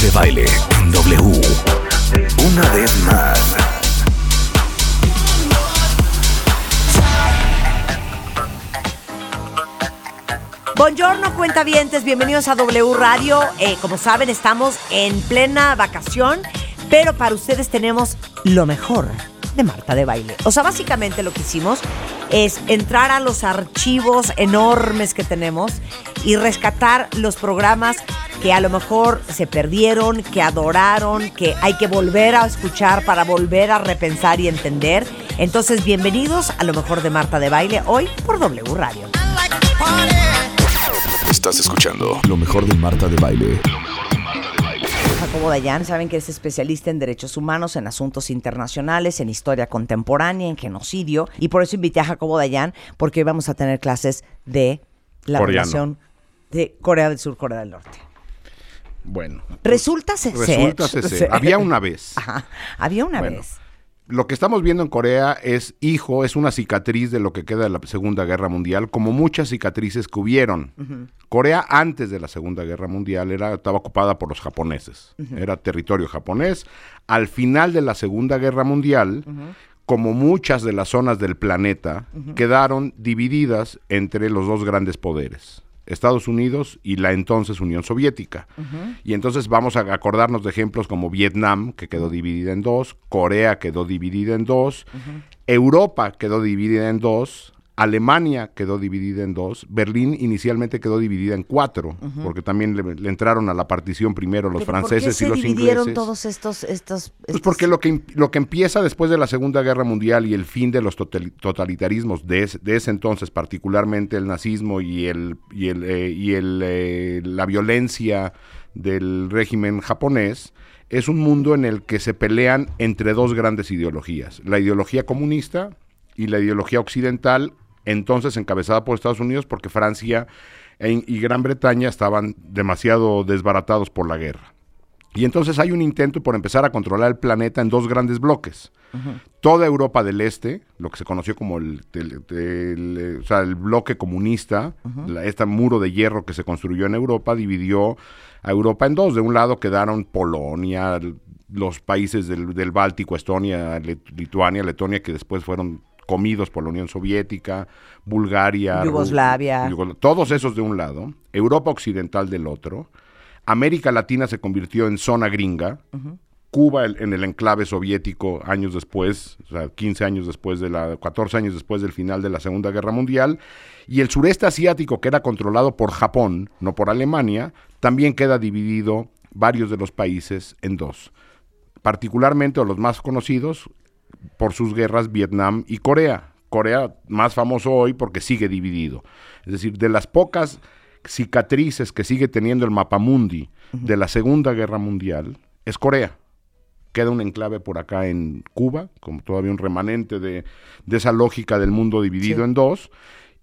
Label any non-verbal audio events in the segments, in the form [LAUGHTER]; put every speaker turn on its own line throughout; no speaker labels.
De baile en W. Una vez más.
Buongiorno, cuentavientes, bienvenidos a W Radio. Eh, como saben, estamos en plena vacación, pero para ustedes tenemos lo mejor de Marta de Baile. O sea, básicamente lo que hicimos es entrar a los archivos enormes que tenemos y rescatar los programas que a lo mejor se perdieron, que adoraron, que hay que volver a escuchar para volver a repensar y entender. Entonces, bienvenidos a lo mejor de Marta de Baile hoy por W Radio.
Estás escuchando lo mejor de Marta de baile.
Jacobo Dayan, saben que es especialista en derechos humanos, en asuntos internacionales, en historia contemporánea, en genocidio. Y por eso invité a Jacobo Dayan, porque hoy vamos a tener clases de la
Coreano.
relación de Corea del Sur, Corea del Norte.
Bueno.
Resulta ser.
Resulta ser. Había una vez. [LAUGHS]
Ajá, había una
Bueno,
vez.
Lo que estamos viendo en Corea es hijo, es una cicatriz de lo que queda de la Segunda Guerra Mundial, como muchas cicatrices que hubieron. Corea antes de la Segunda Guerra Mundial era, estaba ocupada por los japoneses, era territorio japonés. Al final de la Segunda Guerra Mundial, como muchas de las zonas del planeta, quedaron divididas entre los dos grandes poderes. Estados Unidos y la entonces Unión Soviética. Y entonces vamos a acordarnos de ejemplos como Vietnam, que quedó dividida en dos, Corea quedó dividida en dos, Europa quedó dividida en dos, Alemania quedó dividida en dos, Berlín inicialmente quedó dividida en cuatro, porque también le, le entraron a la partición primero los
Pero ¿por qué
franceses
se
y los
dividieron
ingleses.
todos estos, estos,
Pues porque lo que, lo que empieza después de la Segunda Guerra Mundial y el fin de los totali- totalitarismos de, ese- de ese entonces, particularmente el nazismo y, el, y, el, eh, y el, eh, la violencia del régimen japonés, es un mundo en el que se pelean entre dos grandes ideologías, la ideología comunista y la ideología occidental, entonces encabezada por Estados Unidos porque Francia e- y Gran Bretaña estaban demasiado desbaratados por la guerra. Y entonces hay un intento por empezar a controlar el planeta en dos grandes bloques. Toda Europa del Este, lo que se conoció como el, el- el, eh, o sea, el bloque comunista, la- este muro de hierro que se construyó en Europa, dividió a Europa en dos. De un lado quedaron Polonia, los países del, del Báltico, Estonia, Lit- Lituania, Letonia, que después fueron comidos por la Unión Soviética, Bulgaria,
Yugoslavia.
Yugosla- todos esos de un lado, Europa Occidental del otro, América Latina se convirtió en zona gringa, Cuba el- en el enclave soviético años después, o sea, 15 años después de la, 14 años después del final de la Segunda Guerra Mundial, y el sureste asiático que era controlado por Japón, no por Alemania, también queda dividido varios de los países en dos, particularmente o los más conocidos por sus guerras Vietnam y Corea. Corea más famoso hoy porque sigue dividido. Es decir, de las pocas cicatrices que sigue teniendo el mapamundi de la Segunda Guerra Mundial es Corea. Queda un enclave por acá en Cuba, como todavía un remanente de, de esa lógica del mundo dividido en dos.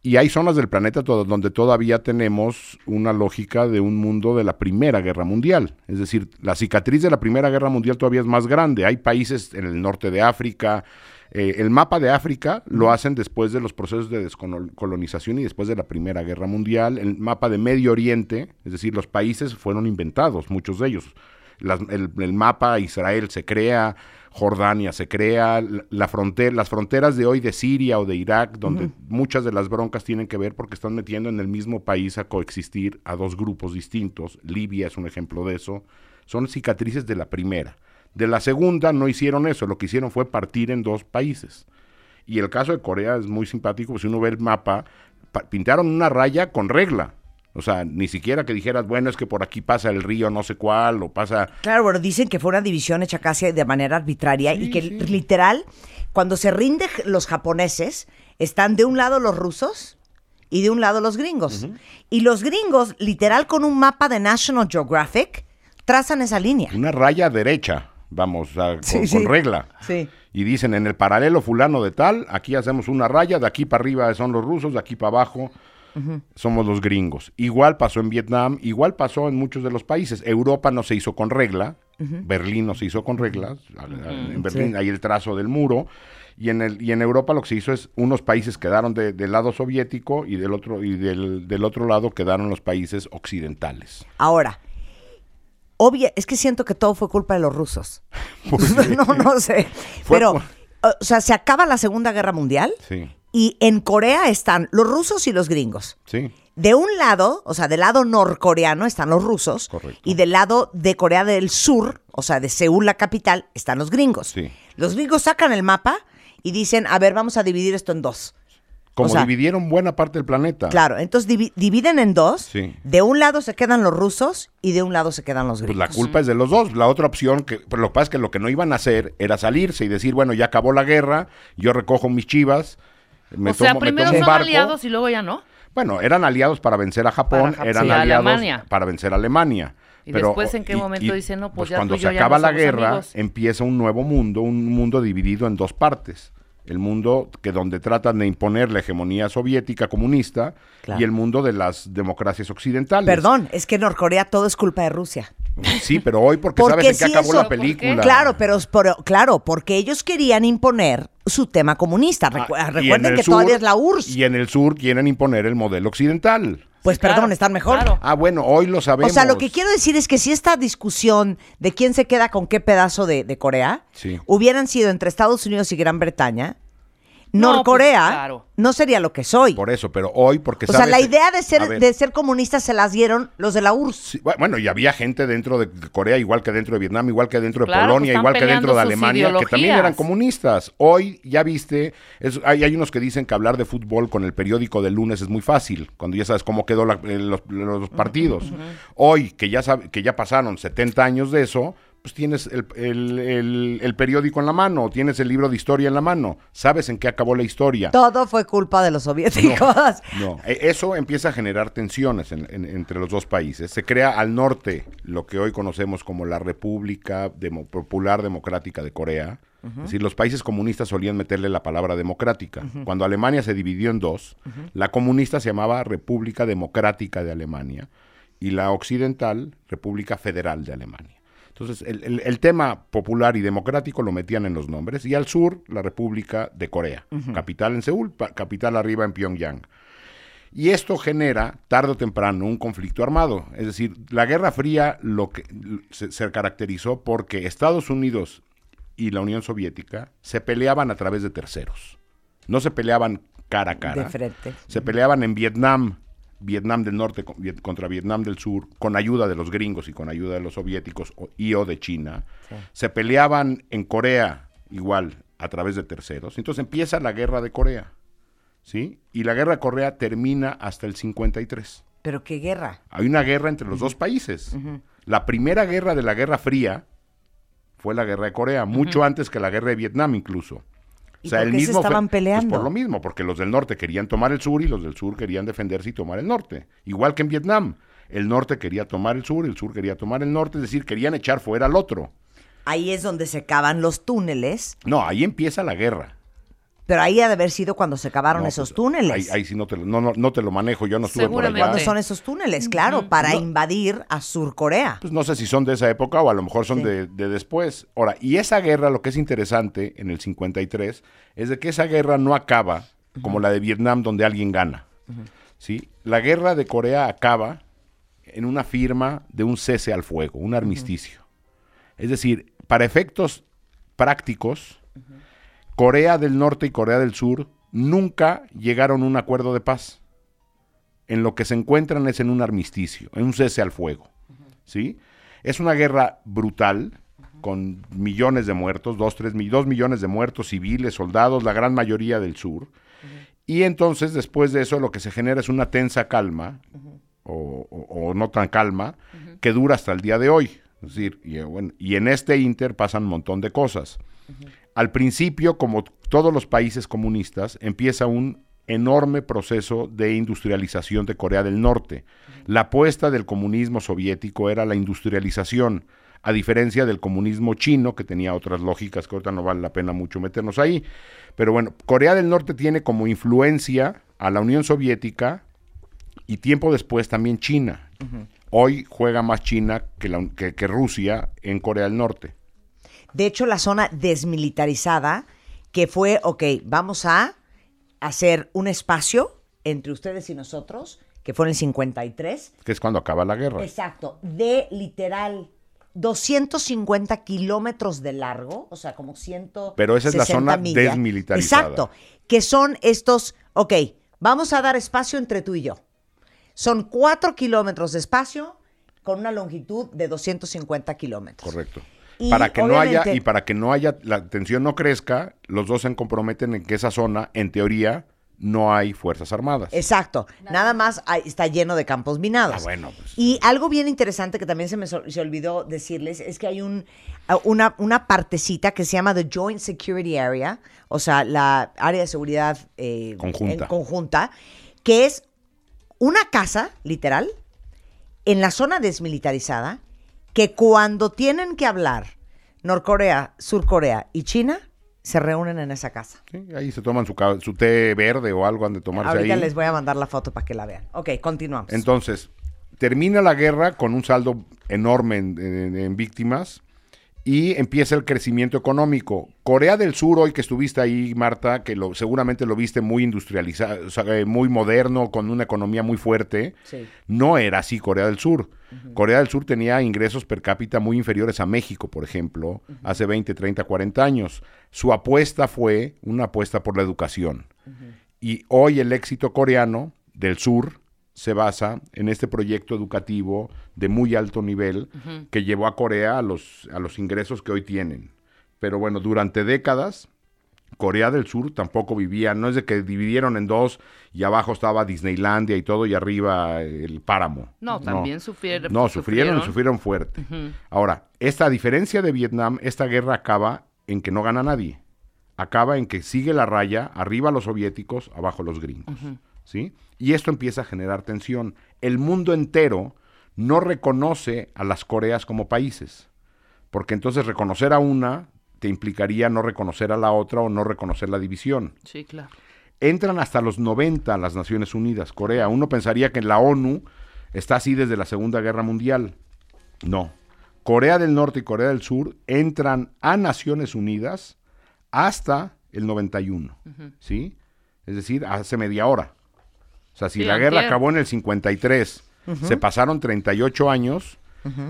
Y hay zonas del planeta donde todavía tenemos una lógica de un mundo de la Primera Guerra Mundial. Es decir, la cicatriz de la Primera Guerra Mundial todavía es más grande. Hay países en el norte de África. eh, el mapa de África lo hacen después de los procesos de descolonización y después de la Primera Guerra Mundial. El mapa de Medio Oriente, es decir, los países fueron inventados, muchos de ellos. Las- el, el mapa Israel se crea, Jordania se crea, la, frontera, las fronteras de hoy de Siria o de Irak, donde muchas de las broncas tienen que ver porque están metiendo en el mismo país a coexistir a dos grupos distintos. Libia es un ejemplo de eso. Son cicatrices de la primera. De la segunda no hicieron eso, lo que hicieron fue partir en dos países. Y el caso de Corea es muy simpático, pues, si uno ve el mapa, pa- pintaron una raya con regla. O sea, ni siquiera que dijeras, bueno, es que por aquí pasa el río no sé cuál, o pasa...
Claro, bueno, dicen que fue una división hecha casi de manera arbitraria y que literal, cuando se rinden los japoneses, están de un lado los rusos y de un lado los gringos. Y los gringos, literal, con un mapa de National Geographic, trazan esa línea.
Una raya derecha, vamos, a- con,
Sí,
con regla.
Sí.
Y dicen en el paralelo fulano de tal, aquí hacemos una raya, de aquí para arriba son los rusos, de aquí para abajo somos los gringos. Igual pasó en Vietnam, igual pasó en muchos de los países. Europa no se hizo con regla, Berlín no se hizo con reglas, en Berlín
Sí.
hay el trazo del muro. Y en, el, y en Europa lo que se hizo es, unos países quedaron de- del lado soviético y del otro, y del, del otro lado quedaron los países occidentales.
Ahora, obvia, es que siento que todo fue culpa de los rusos. [LAUGHS] [LAUGHS] no, no sé.
Fue
Pero, o sea, se acaba la Segunda Guerra Mundial
Sí,
y en Corea están los rusos y los gringos.
sí.
De un lado, o sea, del lado norcoreano están los rusos
Correcto.
y del lado de Corea del Sur, o sea, de Seúl, la capital, están los gringos.
Sí.
Los gringos sacan el mapa y dicen, a ver, vamos a dividir esto en dos.
Como
O sea,
dividieron buena parte del planeta.
Claro, entonces divi- dividen en dos.
Sí.
De un lado se quedan los rusos y de un lado se quedan los
Pues
gringos.
la culpa es de los dos. La otra opción, que, pero lo que pasa es que lo que no iban a hacer era salirse y decir, bueno, ya acabó la guerra, yo recojo mis chivas, me
o sea,
tomo,
primero son
barco.
aliados y luego ya no.
Bueno, eran aliados para vencer a Japón, eran
Sí,
aliados
Alemania.
para vencer a Alemania.
¿Y después en qué momento dicen, no, pues ya
cuando
tú
se
yo ya
acaba
no
la guerra,
amigos?
empieza un nuevo mundo, un mundo dividido en dos partes. El mundo que donde tratan de imponer la hegemonía soviética comunista
Claro.
y el mundo de las democracias occidentales.
Perdón, es que en Norcorea todo es culpa de Rusia.
Sí, pero hoy porque
Porque
sabes en qué acabó
eso-
la película.
Claro, pero, pero- claro, porque ellos querían imponer su tema comunista. Recu-
Ah, y en
recuerden que
sur-
todavía es la URSS.
Y en el sur quieren imponer el modelo occidental.
Pues
Sí, claro,
perdón, están mejor.
claro.
Ah, bueno, hoy lo
O
sabemos.
sea, lo que quiero decir es que si esta discusión de quién se queda con qué pedazo de, de Corea
Sí.
hubieran sido entre Estados Unidos y Gran Bretaña, Norcorea
pues, claro.
no sería lo que soy.
Por eso, pero hoy porque
o sea, la idea de ser, de ser comunistas se las dieron los de la URSS.
sí, bu- bueno, y había gente dentro de Corea, igual que dentro de Vietnam, igual que dentro de
Claro,
Polonia,
pues,
igual que dentro de Alemania, que también eran comunistas. Hoy, ya viste, es- hay, hay unos que dicen que hablar de fútbol con el periódico del lunes es muy fácil, cuando ya sabes cómo quedó la- eh, los, los partidos. Hoy, que ya, sab- que ya pasaron 70 años de eso, pues tienes el, el- el- el periódico en la mano, tienes el libro de historia en la mano, sabes en qué acabó la historia.
Todo fue culpa de los soviéticos.
No, e- eso empieza a generar tensiones en- en- entre los dos países. Se crea al norte lo que hoy conocemos como la República Demo- Popular Democrática de Corea. Es decir, los países comunistas solían meterle la palabra democrática. Cuando Alemania se dividió en dos, la comunista se llamaba República Democrática de Alemania y la occidental República Federal de Alemania. Entonces, el, el- el tema popular y democrático lo metían en los nombres. Y al sur, la República de Corea. Capital en Seúl, capital arriba en Pyongyang. Y esto genera, tarde o temprano, un conflicto armado. Es decir, la Guerra Fría lo que, se, se caracterizó porque Estados Unidos y la Unión Soviética se peleaban a través de terceros. No se peleaban cara a cara.
De frente.
Se peleaban en Vietnam, Vietnam del Norte contra Vietnam del Sur, con ayuda de los gringos y con ayuda de los soviéticos o- y o de China. Se peleaban en Corea, igual, a través de terceros. Entonces empieza la guerra de Corea, ¿sí? Y la guerra de Corea termina hasta el 53.
Pero qué guerra.
Hay una guerra entre los dos países. La primera guerra de la Guerra Fría fue la guerra de Corea, mucho antes que la guerra de Vietnam incluso.
¿Y por qué se
fe-
estaban
pues
peleando?
por lo mismo, porque los del norte querían tomar el sur y los del sur querían defenderse y tomar el norte. Igual que en Vietnam. El norte quería tomar el sur, el sur quería tomar el norte, es decir, querían echar fuera al otro.
Ahí es donde se cavan los túneles,
No, ahí empieza la guerra.
Pero ahí ha de haber sido cuando se cavaron
No,
esos
pues,
túneles.
Ahí, ahí sí no te, lo, no, no, no te lo manejo, yo no estuve por
Seguramente.
¿Cuándo
allá.
son esos túneles? Claro, para invadir a Surcorea.
Pues no sé si son de esa época o a lo mejor son
Sí.
de, de después. Ahora, y esa guerra, lo que es interesante en el 53, es de que esa guerra no acaba como la de Vietnam donde alguien gana. ¿sí? La guerra de Corea acaba en una firma de un cese al fuego, un armisticio. Es decir, para efectos prácticos, Corea del Norte y Corea del Sur nunca llegaron a un acuerdo de paz. En lo que se encuentran es en un armisticio, en un cese al fuego. ¿sí? Es una guerra brutal, con millones de muertos, dos, tres, dos millones de muertos civiles, soldados, la gran mayoría del sur. Y entonces, después de eso, lo que se genera es una tensa calma, o, no tan calma, que dura hasta el día de hoy. Es decir, y, eh, y en este inter pasan un montón de cosas. Al principio, como todos los países comunistas, empieza un enorme proceso de industrialización de Corea del Norte. La apuesta del comunismo soviético era la industrialización, a diferencia del comunismo chino, que tenía otras lógicas que ahorita no vale la pena mucho meternos ahí. Pero bueno, Corea del Norte tiene como influencia a la Unión Soviética y tiempo después también China. Hoy juega más China que, la- que- que Rusia en Corea del Norte.
De hecho, la zona desmilitarizada, que fue, ok, vamos a hacer un espacio entre ustedes y nosotros, que fue en el 53.
que es cuando acaba la guerra.
Exacto, de literal 250 kilómetros de largo, o sea, como 100.
Pero esa es la zona desmilitarizada.
Exacto, que son estos, ok, vamos a dar espacio entre tú y yo. Son 4 kilómetros de espacio con una longitud de 250 kilómetros.
Correcto.
Y
para que no haya y para que no haya la tensión no crezca, los dos se comprometen en que esa zona, en teoría, no hay fuerzas armadas.
Exacto. Nada más hay- está lleno de campos minados.
Ah, bueno, pues.
Y algo bien interesante que también se me se olvidó decirles es que hay un, una, una partecita que se llama The Joint Security Area, o sea, la área de seguridad eh,
Conjunta.
en conjunta, que es una casa, literal, en la zona desmilitarizada, que cuando tienen que hablar Norcorea, Surcorea y China, se reúnen en esa casa.
Sí, ahí se toman su, té verde o algo han de tomarse
Ahorita
ahí.
les voy a mandar la foto para que la vean. Ok, continuamos.
Entonces, termina la guerra con un saldo enorme en, en- en víctimas y empieza el crecimiento económico. Corea del Sur, hoy que estuviste ahí, Marta, que lo, seguramente lo viste muy industrializado, o sea, eh, muy moderno, con una economía muy fuerte,
Sí.
no era así Corea del Sur. Corea del Sur tenía ingresos per cápita muy inferiores a México, por ejemplo, hace 20, 30, 40 años. Su apuesta fue una apuesta por la educación. Y hoy el éxito coreano del sur se basa en este proyecto educativo de muy alto nivel que llevó a Corea a los, a los ingresos que hoy tienen. Pero bueno, durante décadas, Corea del Sur tampoco vivía, no es de que dividieron en dos y abajo estaba Disneylandia y todo y arriba el páramo.
No, también sufrieron-
No, sufrieron,
sufrieron.
sufrieron fuerte. Ahora, esta diferencia de Vietnam, esta guerra acaba en que no gana nadie. Acaba en que sigue la raya, arriba los soviéticos, abajo los gringos. ¿Sí? Y esto empieza a generar tensión. El mundo entero no reconoce a las Coreas como países. Porque entonces reconocer a una te implicaría no reconocer a la otra o no reconocer la división
Sí, claro.
entran hasta los 90 las Naciones Unidas, Corea. Uno pensaría que la ONU está así desde la Segunda Guerra Mundial. No. Corea del Norte y Corea del Sur entran a Naciones Unidas hasta el 91, ¿sí? Es decir, hace media hora. O sea, si
Sí,
la guerra acabó en el 53, se pasaron 38 años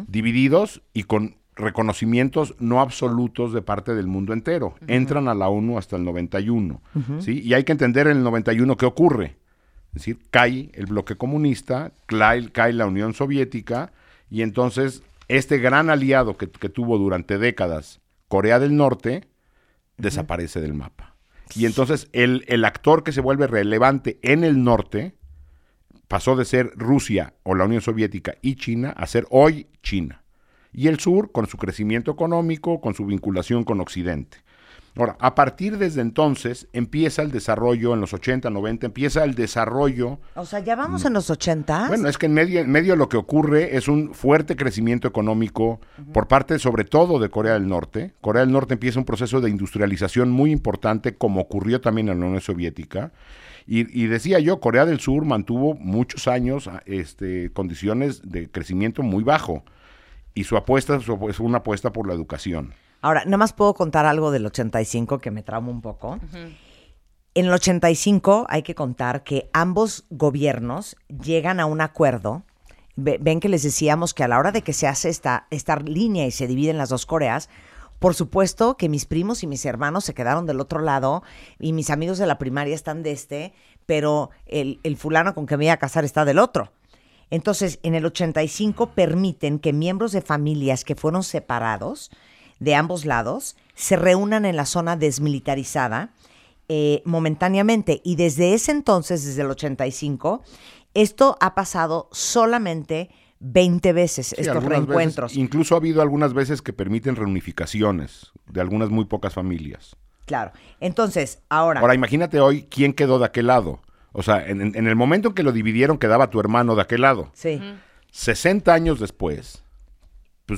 divididos y con reconocimientos no absolutos de parte del mundo entero. Entran a la ONU hasta el 91, ¿sí? Y hay que entender en el 91 qué ocurre. Es decir, cae el bloque comunista, cae, cae la Unión Soviética y entonces este gran aliado que, que tuvo durante décadas Corea del Norte desaparece del mapa. Y entonces el, el actor que se vuelve relevante en el norte pasó de ser Rusia o la Unión Soviética y China a ser hoy China. Y el sur con su crecimiento económico, con su vinculación con Occidente. Ahora, a partir desde entonces empieza el desarrollo, en los 80, 90, empieza el desarrollo
O sea, ya vamos en los 80.
bueno, es que en medio, en medio lo que ocurre es un fuerte crecimiento económico por parte sobre todo de Corea del Norte. Corea del Norte empieza un proceso de industrialización muy importante como ocurrió también en la Unión Soviética. Y, y decía yo, Corea del Sur mantuvo muchos años a- este, condiciones de crecimiento muy bajo. Y su apuesta es una apuesta por la educación.
Ahora, nada más puedo contar algo del 85 que me trauma un poco. En el 85 hay que contar que ambos gobiernos llegan a un acuerdo. Ve- ven que les decíamos que a la hora de que se hace esta, esta línea y se dividen las dos Coreas, por supuesto que mis primos y mis hermanos se quedaron del otro lado y mis amigos de la primaria están de este, pero el, el fulano con que me iba a casar está del otro. Entonces, en el 85 permiten que miembros de familias que fueron separados de ambos lados se reúnan en la zona desmilitarizada eh, momentáneamente. Y desde ese entonces, desde el 85, esto ha pasado solamente 20 veces,
Sí,
estos
veces-
reencuentros.
incluso ha habido algunas veces que permiten reunificaciones de algunas muy pocas familias.
Claro. Entonces, ahora,
Ahora, imagínate hoy quién quedó de aquel lado. O sea, en, el momento en que lo dividieron quedaba tu hermano de aquel lado.
Sí.
60 años después,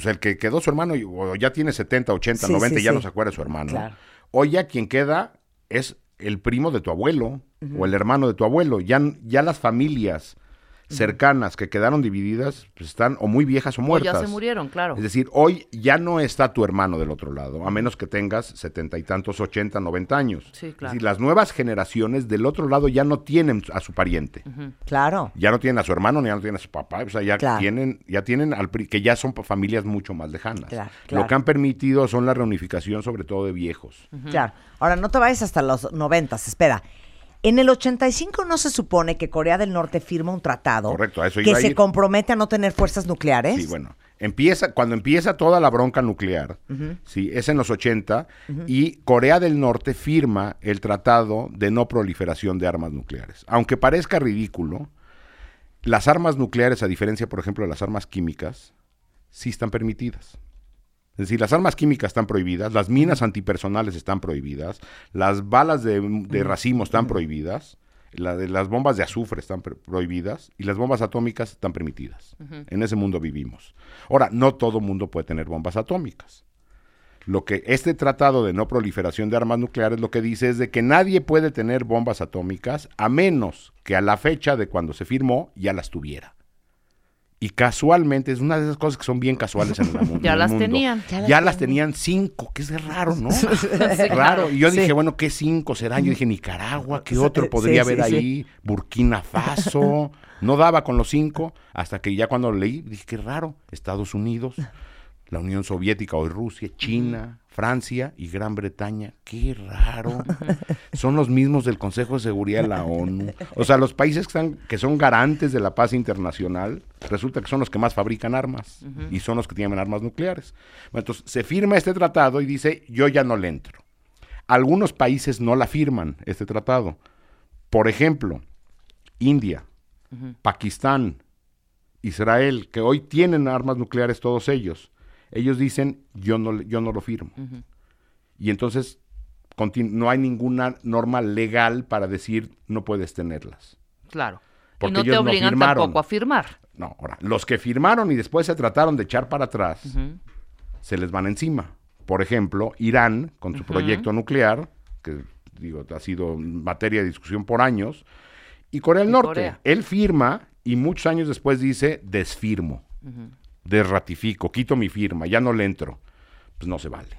pues el que quedó su hermano y- o ya tiene 70, 80,
Sí,
90
sí,
ya
sí.
no se acuerda de su hermano.
Claro.
Hoy ya quien queda es el primo de tu abuelo o el hermano de tu abuelo. Ya, ya las familias cercanas que quedaron divididas pues están o muy viejas o
O
muertas.
ya se murieron, claro.
Es decir, hoy ya no está tu hermano del otro lado, a menos que tengas setenta y tantos, ochenta, noventa años.
Sí,
Es
claro.
decir, las nuevas generaciones del otro lado ya no tienen a su pariente.
Claro.
Ya no tienen a su hermano, ni ya no tienen a su papá, o sea, ya
Claro.
tienen, ya tienen al pri- que ya son familias mucho más lejanas.
Claro, claro.
Lo que han permitido son la reunificación, sobre todo de viejos.
Claro. Ahora, no te vayas hasta los noventas, espera. En el 85 no se supone que Corea del Norte firma un tratado
Correcto, a eso
que
a
se
ir.
compromete a no tener fuerzas nucleares.
Sí, bueno, empieza, cuando empieza toda la bronca nuclear, sí, es en los 80, y Corea del Norte firma el Tratado de No Proliferación de Armas Nucleares. Aunque parezca ridículo, las armas nucleares, a diferencia, por ejemplo, de las armas químicas, sí están permitidas. Es decir, las armas químicas están prohibidas, las minas antipersonales están prohibidas, las balas de, de racimo están prohibidas, la de las bombas de azufre están pro- prohibidas y las bombas atómicas están permitidas. En ese mundo vivimos. Ahora, no todo mundo puede tener bombas atómicas. Lo que este tratado de no proliferación de armas nucleares lo que dice es de que nadie puede tener bombas atómicas a menos que a la fecha de cuando se firmó ya las tuviera. Y casualmente, es una de esas cosas que son bien casuales en el, [LAUGHS] mu-
Ya
en el
las
mundo.
tenían.
Ya, las tenían cinco, que es raro, ¿no? [LAUGHS] raro. Y yo
Sí.
dije, bueno, ¿qué cinco serán? Yo dije, Nicaragua, ¿qué otro podría
sí,
haber
sí.
ahí? Burkina Faso. [LAUGHS] No daba con los cinco, hasta que ya cuando lo leí, dije, qué raro. Estados Unidos, la Unión Soviética, hoy Rusia, China, Francia y Gran Bretaña. Qué raro. [LAUGHS] Son los mismos del Consejo de Seguridad de la ONU. O sea, los países que, están, que son garantes de la paz internacional, resulta que son los que más fabrican armas y son los que tienen armas nucleares. Bueno, entonces, se firma este tratado y dice, yo ya no le entro. Algunos países no la firman, este tratado. Por ejemplo, India, Pakistán, Israel, que hoy tienen armas nucleares todos ellos. Ellos dicen, yo no, yo no lo firmo. Y entonces no hay ninguna norma legal para decir no puedes tenerlas.
Claro.
Porque
y no te
ellos
obligan
firmaron.
tampoco a firmar.
No, ahora, los que firmaron y después se trataron de echar para atrás, se les van encima. Por ejemplo, Irán, con su proyecto nuclear, que digo, ha sido materia de discusión por años, y Corea del
Y
Norte.
Corea.
Él firma y muchos años después dice, desfirmo, desratifico, quito mi firma, ya no le entro. Pues no se vale.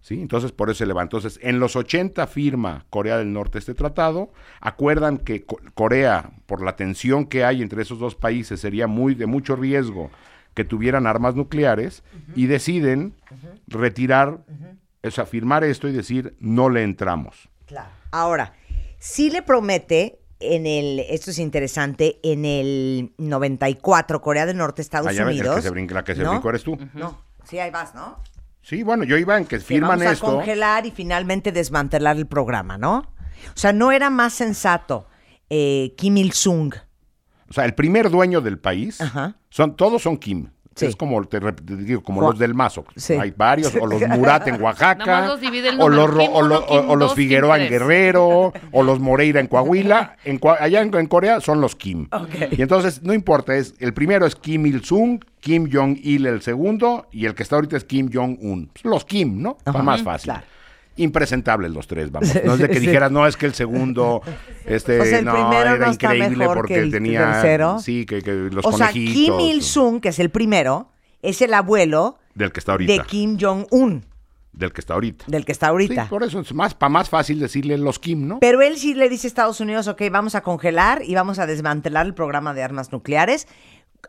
¿Sí? Entonces, por eso se levantó. Entonces, en los 80 firma Corea del Norte este tratado. Acuerdan que Co- Corea, por la tensión que hay entre esos dos países, sería muy de mucho riesgo que tuvieran armas nucleares y deciden retirar, o sea, firmar esto y decir, no le entramos.
Claro. Ahora, sí le promete en el, esto es interesante, en el 94, Corea del Norte, Estados
Ah, ya ves, el que
Unidos.
se brinca- la que se
¿no?
brincó eres tú.
No, sí, ahí vas, ¿no?
Sí, bueno, yo iba en que
Que
firman
vamos a
esto.
congelar y finalmente desmantelar el programa, ¿no? O sea, no era más sensato eh, Kim Il-sung.
O sea, el primer dueño del país,
Ajá.
son, todos son Kim.
Sí.
Es como, te, te digo, como los del Mazo.
Sí.
Hay varios, o los [LAUGHS] Murat en Oaxaca,
los
o los,
Kim
o,
uno,
lo- o-
Kim
o los Figueroa en. Guerrero, o los Moreira en Coahuila. [LAUGHS] En allá en, en Corea son los Kim. Y entonces, no importa, es el primero es Kim Il-sung, Kim Jong-il el segundo, y el que está ahorita es Kim Jong-un. Pues Los Kim, ¿no?
Ajá.
más fácil.
Claro.
Impresentables los tres, vamos. No es de [LAUGHS] que dijeras, no, es que el segundo, este,
O sea, el
no,
primero
era
no
increíble porque
que el
tenía,
tercero.
sí, que, que los
o sea,
conejitos.
Kim Il-sung, que es el primero, es el abuelo
Del que está ahorita.
de Kim Jong-un,
Del que está ahorita.
del que está ahorita.
Sí, por eso es más, para más fácil decirle los Kim, ¿no?
Pero él sí le dice a Estados Unidos, ok, vamos a congelar y vamos a desmantelar el programa de armas nucleares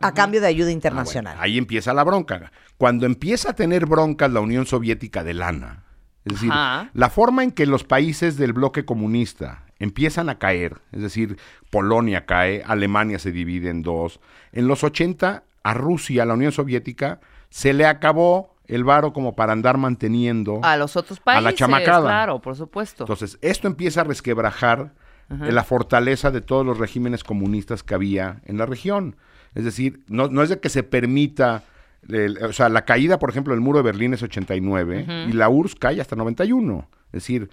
a cambio de ayuda
Ah,
internacional.
bueno, ahí empieza la bronca. Cuando empieza a tener broncas la Unión Soviética de lana, es decir,
Ajá.
la forma en que los países del bloque comunista empiezan a caer, es decir, Polonia cae, Alemania se divide en dos. En los 80, a Rusia, a la Unión Soviética, se le acabó el varo como para andar manteniendo
A los otros
a
países.
la chamacada.
Claro, por supuesto.
Entonces, esto empieza a resquebrajar eh, la fortaleza de todos los regímenes comunistas que había en la región. Es decir, no, no es de que se permita, el- o sea, la caída, por ejemplo, del muro de Berlín es 89 y la URSS cae hasta 91. Es decir,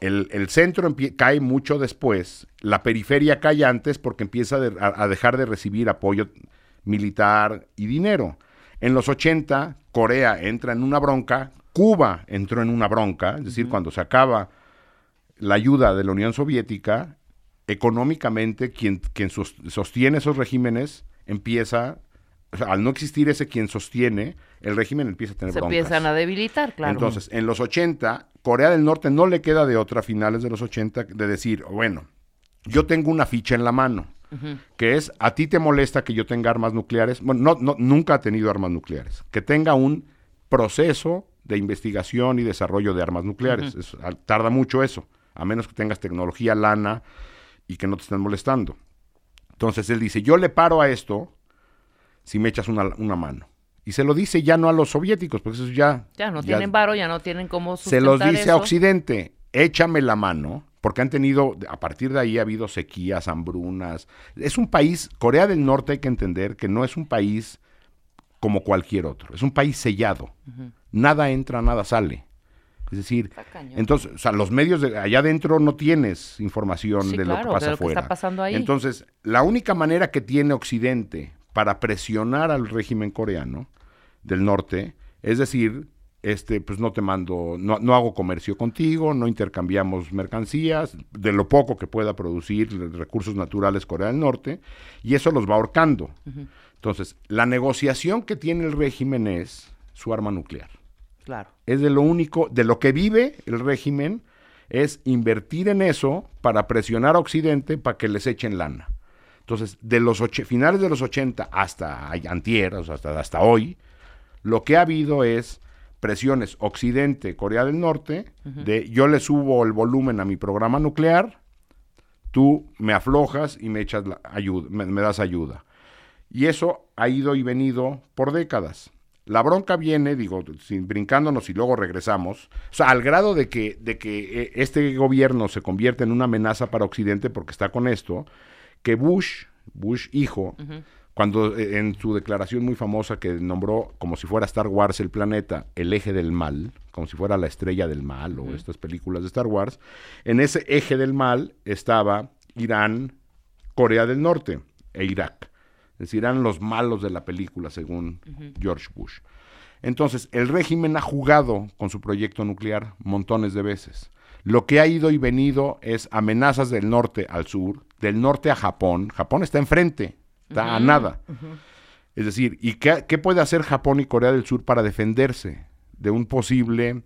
El, el centro cae mucho después, la periferia cae antes porque empieza de- a, a dejar de recibir apoyo militar y dinero. En los 80, Corea entra en una bronca, Cuba entró en una bronca, es decir, cuando se acaba la ayuda de la Unión Soviética, económicamente quien, quien sos- sostiene esos regímenes empieza, o sea, al no existir ese quien sostiene, el régimen empieza a tener
Se
broncas.
empiezan a debilitar, claro.
Entonces, en los 80, Corea del Norte no le queda de otra a finales de los 80 de decir, bueno, yo tengo una ficha en la mano, que es, a ti te molesta que yo tenga armas nucleares, bueno, no, no, nunca ha tenido armas nucleares, que tenga un proceso de investigación y desarrollo de armas nucleares. Es- tarda mucho eso, a menos que tengas tecnología lana y que no te estén molestando. Entonces él dice, yo le paro a esto si me echas una, una mano. Y se lo dice ya no a los soviéticos, porque eso ya...
ya no tienen varo, ya no tienen cómo
Se los dice a. Occidente, échame la mano, porque han tenido, a partir de ahí ha habido sequías, hambrunas. Es un país, Corea del Norte hay que entender que no es un país como cualquier otro, es un país sellado. Nada entra, nada sale. Es decir, entonces, o sea, los medios de allá adentro no tienes información
Sí,
de lo que pasa
de lo que
afuera.
está pasando ahí.
Entonces, la única manera que tiene Occidente para presionar al régimen coreano del norte, es decir, este, pues no te mando, no, no hago comercio contigo, no intercambiamos mercancías, de lo poco que pueda producir recursos naturales Corea del Norte, y eso los va ahorcando. Entonces, la negociación que tiene el régimen es su arma nuclear.
Claro.
Es de lo único, de lo que vive el régimen, es invertir en eso para presionar a Occidente para que les echen lana. Entonces, de los och- finales de los 80 hasta antier, o sea, hasta, hasta hoy, lo que ha habido es presiones Occidente, Corea del Norte, de yo le subo el volumen a mi programa nuclear, tú me aflojas y me echas la ayuda, me, me das ayuda. Y eso ha ido y venido por décadas. La bronca viene, digo, sin, brincándonos y luego regresamos, o sea, al grado de que, de que eh, este gobierno se convierte en una amenaza para Occidente porque está con esto, que Bush, Bush hijo, cuando eh, en su declaración muy famosa que nombró como si fuera Star Wars el planeta el eje del mal, como si fuera la estrella del mal o estas películas de Star Wars, en ese eje del mal estaba Irán, Corea del Norte e Irak. Es decir, eran los malos de la película, según George Bush. Entonces, el régimen ha jugado con su proyecto nuclear montones de veces. Lo que ha ido y venido es amenazas del norte al sur, del norte a Japón. Japón está enfrente, está a nada. Es decir, ¿y qué, qué puede hacer Japón y Corea del Sur para defenderse de un posible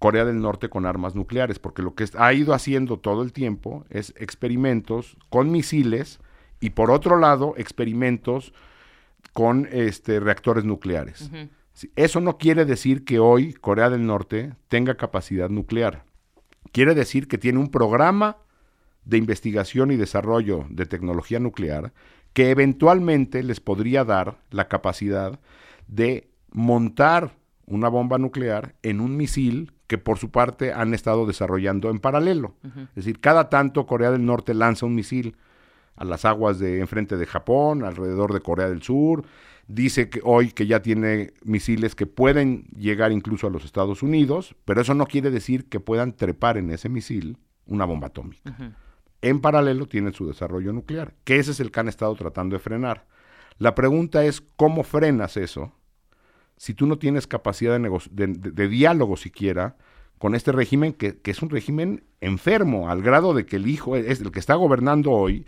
Corea del Norte con armas nucleares? Porque lo que ha ido haciendo todo el tiempo es experimentos con misiles y por otro lado experimentos con este, reactores nucleares. Eso no quiere decir que hoy Corea del Norte tenga capacidad nuclear. Quiere decir que tiene un programa de investigación y desarrollo de tecnología nuclear que eventualmente les podría dar la capacidad de montar una bomba nuclear en un misil que por su parte han estado desarrollando en paralelo. Es decir, cada tanto Corea del Norte lanza un misil a las aguas de enfrente de Japón, alrededor de Corea del Sur. Dice que hoy que ya tiene misiles que pueden llegar incluso a los Estados Unidos, pero eso no quiere decir que puedan trepar en ese misil una bomba atómica. En paralelo tienen su desarrollo nuclear, que ese es el que han estado tratando de frenar. La pregunta es, ¿cómo frenas eso si tú no tienes capacidad de, de- de- de diálogo siquiera con este régimen que, que es un régimen enfermo, al grado de que el hijo, es el que está gobernando hoy,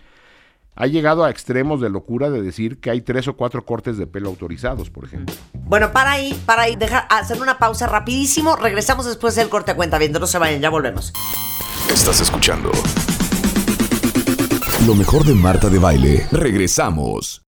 ha llegado a extremos de locura de decir que hay tres o cuatro cortes de pelo autorizados, por ejemplo.
Bueno, para ahí, para ahí, deja hacer una pausa rapidísimo. Regresamos después del corte a cuenta viendo. No se vayan, ya volvemos.
Estás escuchando lo mejor de Marta de Baile. Regresamos.